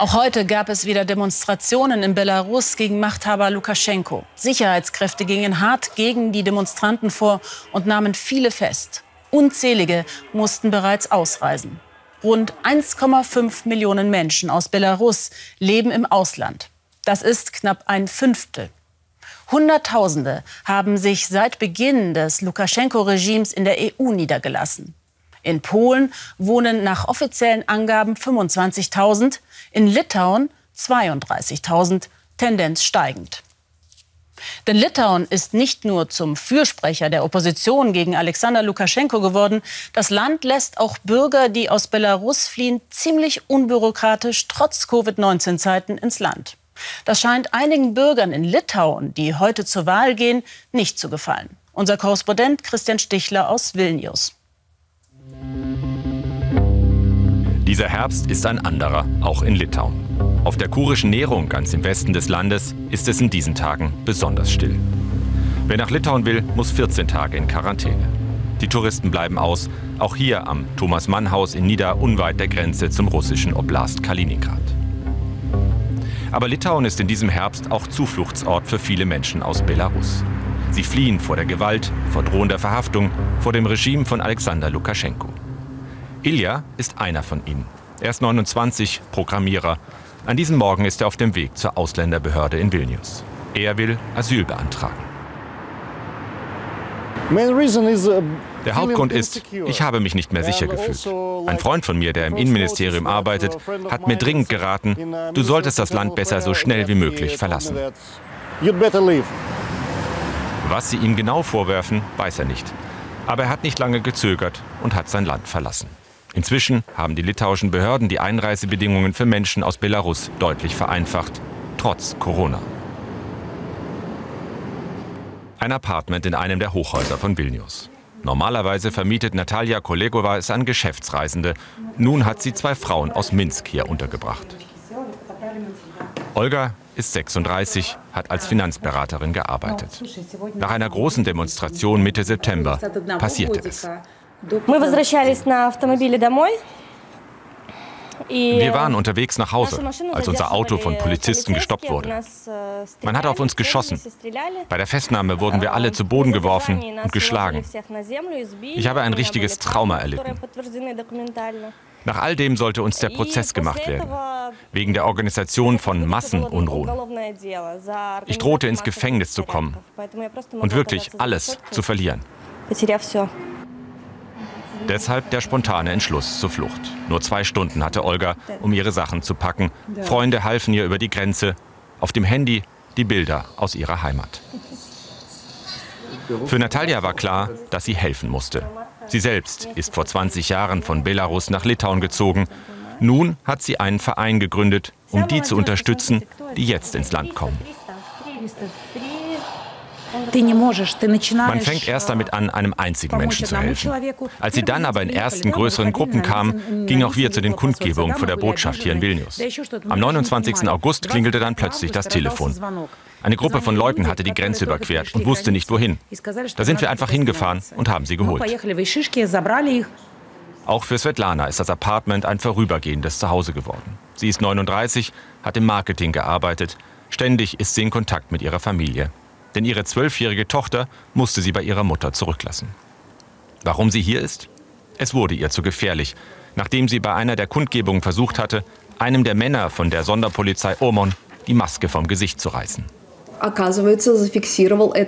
Auch heute gab es wieder Demonstrationen in Belarus gegen Machthaber Lukaschenko. Sicherheitskräfte gingen hart gegen die Demonstranten vor und nahmen viele fest. Unzählige mussten bereits ausreisen. Rund 1,5 Millionen Menschen aus Belarus leben im Ausland. Das ist knapp ein Fünftel. Hunderttausende haben sich seit Beginn des Lukaschenko-Regimes in der EU niedergelassen. In Polen wohnen nach offiziellen Angaben 25.000, in Litauen 32.000, Tendenz steigend. Denn Litauen ist nicht nur zum Fürsprecher der Opposition gegen Alexander Lukaschenko geworden, das Land lässt auch Bürger, die aus Belarus fliehen, ziemlich unbürokratisch trotz Covid-19-Zeiten ins Land. Das scheint einigen Bürgern in Litauen, die heute zur Wahl gehen, nicht zu gefallen. Unser Korrespondent Christian Stichler aus Vilnius. Dieser Herbst ist ein anderer, auch in Litauen. Auf der kurischen Nährung ganz im Westen des Landes ist es in diesen Tagen besonders still. Wer nach Litauen will, muss 14 Tage in Quarantäne. Die Touristen bleiben aus, auch hier am Thomas-Mann-Haus in Nida unweit der Grenze zum russischen Oblast Kaliningrad. Aber Litauen ist in diesem Herbst auch Zufluchtsort für viele Menschen aus Belarus. Sie fliehen vor der Gewalt, vor drohender Verhaftung, vor dem Regime von Alexander Lukaschenko. Ilja ist einer von ihnen. Er ist 29, Programmierer. An diesem Morgen ist er auf dem Weg zur Ausländerbehörde in Vilnius. Er will Asyl beantragen. Uh, der Hauptgrund ist, ich habe mich nicht mehr sicher gefühlt. Also, Ein Freund von mir, der im Innenministerium arbeitet, hat mir dringend geraten, uh, du solltest das Land besser so schnell wie möglich verlassen. Was sie ihm genau vorwerfen, weiß er nicht. Aber er hat nicht lange gezögert und hat sein Land verlassen. Inzwischen haben die litauischen Behörden die Einreisebedingungen für Menschen aus Belarus deutlich vereinfacht, trotz Corona. Ein Apartment in einem der Hochhäuser von Vilnius. Normalerweise vermietet Natalia Kolegova es an Geschäftsreisende. Nun hat sie zwei Frauen aus Minsk hier untergebracht. Olga ist 36, hat als Finanzberaterin gearbeitet. Nach einer großen Demonstration Mitte September passierte es. Мы возвращались на автомобиле домой. Wir waren unterwegs nach Hause, als unser Auto von Polizisten gestoppt wurde. Man hat auf uns geschossen. Bei der Festnahme wurden wir alle zu Boden geworfen und geschlagen. Ich habe ein richtiges Trauma erlitten. Nach all dem sollte uns der Prozess gemacht werden, wegen der Organisation von Massenunruhen. Ich drohte ins Gefängnis zu kommen und wirklich alles zu verlieren. Deshalb der spontane Entschluss zur Flucht. Nur zwei Stunden hatte Olga, um ihre Sachen zu packen. Freunde halfen ihr über die Grenze. Auf dem Handy die Bilder aus ihrer Heimat. Für Natalia war klar, dass sie helfen musste. Sie selbst ist vor 20 Jahren von Belarus nach Litauen gezogen. Nun hat sie einen Verein gegründet, um die zu unterstützen, die jetzt ins Land kommen. Man fängt erst damit an, einem einzigen Menschen zu helfen. Als sie dann aber in ersten größeren Gruppen kamen, gingen auch wir zu den Kundgebungen vor der Botschaft hier in Vilnius. Am 29. August klingelte dann plötzlich das Telefon. Eine Gruppe von Leuten hatte die Grenze überquert und wusste nicht wohin. Da sind wir einfach hingefahren und haben sie geholt. Auch für Svetlana ist das Apartment ein vorübergehendes Zuhause geworden. Sie ist 39, hat im Marketing gearbeitet. Ständig ist sie in Kontakt mit ihrer Familie denn ihre zwölfjährige Tochter musste sie bei ihrer Mutter zurücklassen. Warum sie hier ist? Es wurde ihr zu gefährlich, nachdem sie bei einer der Kundgebungen versucht hatte, einem der Männer von der Sonderpolizei Omon die Maske vom Gesicht zu reißen.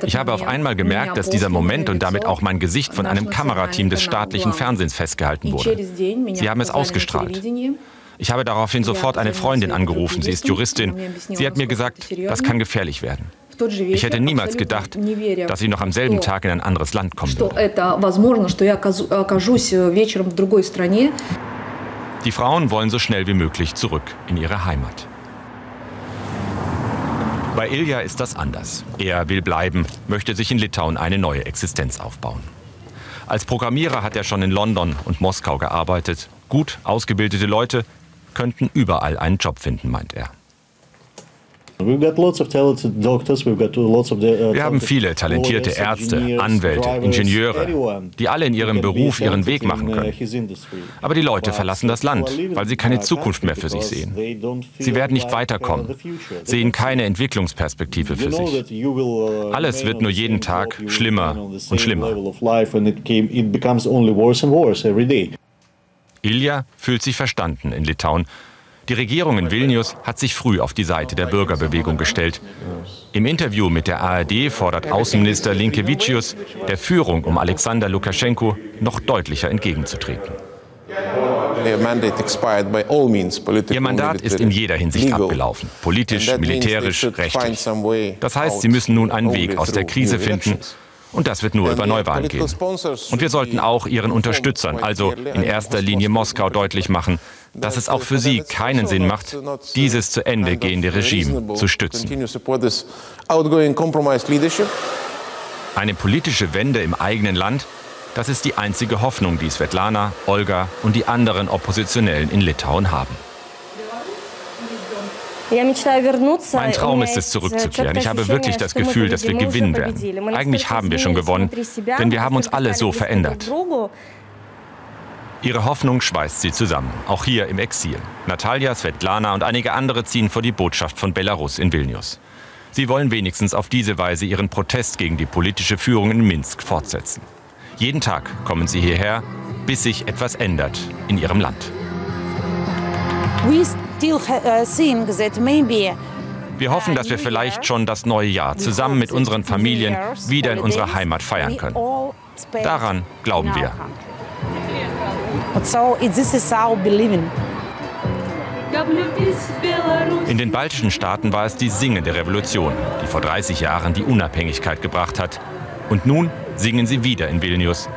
Ich habe auf einmal gemerkt, dass dieser Moment und damit auch mein Gesicht von einem Kamerateam des staatlichen Fernsehens festgehalten wurde. Sie haben es ausgestrahlt. Ich habe daraufhin sofort eine Freundin angerufen, sie ist Juristin. Sie hat mir gesagt, das kann gefährlich werden. Ich hätte niemals gedacht, dass ich noch am selben Tag in ein anderes Land kommen würde. Э, Die Frauen wollen so schnell wie möglich zurück in ihre Heimat. Bei Ilja ist das anders. Er will bleiben, möchte sich in Litauen eine neue Existenz aufbauen. Als Programmierer hat er schon in London und Moskau gearbeitet. Gut ausgebildete Leute könnten überall einen Job finden, meint er. Wir haben viele talentierte Ärzte, Anwälte, Ingenieure, die alle in ihrem Beruf ihren Weg machen können. Aber die Leute verlassen das Land, weil sie keine Zukunft mehr für sich sehen. Sie werden nicht weiterkommen, sehen keine Entwicklungsperspektive für sich. Alles wird nur jeden Tag schlimmer und schlimmer. Ilja fühlt sich verstanden in Litauen. Die Regierung in Vilnius hat sich früh auf die Seite der Bürgerbewegung gestellt. Im Interview mit der ARD fordert Außenminister Linkevicius, der Führung um Alexander Lukaschenko noch deutlicher entgegenzutreten. Ihr Mandat ist in jeder Hinsicht abgelaufen, politisch, militärisch, rechtlich. Das heißt, Sie müssen nun einen Weg aus der Krise finden und das wird nur über Neuwahlen gehen. Und wir sollten auch Ihren Unterstützern, also in erster Linie Moskau, deutlich machen, dass es auch für sie keinen Sinn macht, dieses zu Ende gehende Regime zu stützen. Eine politische Wende im eigenen Land, das ist die einzige Hoffnung, die Svetlana, Olga und die anderen Oppositionellen in Litauen haben. Mein Traum ist es, zurückzukehren. Ich habe wirklich das Gefühl, dass wir gewinnen werden. Eigentlich haben wir schon gewonnen, denn wir haben uns alle so verändert. Ihre Hoffnung schweißt sie zusammen, auch hier im Exil. Natalia, Svetlana und einige andere ziehen vor die Botschaft von Belarus in Vilnius. Sie wollen wenigstens auf diese Weise ihren Protest gegen die politische Führung in Minsk fortsetzen. Jeden Tag kommen sie hierher, bis sich etwas ändert in ihrem Land. Uh, wir hoffen, dass wir vielleicht schon das neue Jahr zusammen mit unseren Familien wieder in unserer Heimat feiern können. Daran glauben wir. In den baltischen Staaten war es die singende Revolution, die vor 30 Jahren die Unabhängigkeit gebracht hat. Und nun singen sie wieder in Vilnius.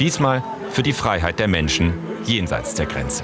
Diesmal für die Freiheit der Menschen jenseits der Grenze.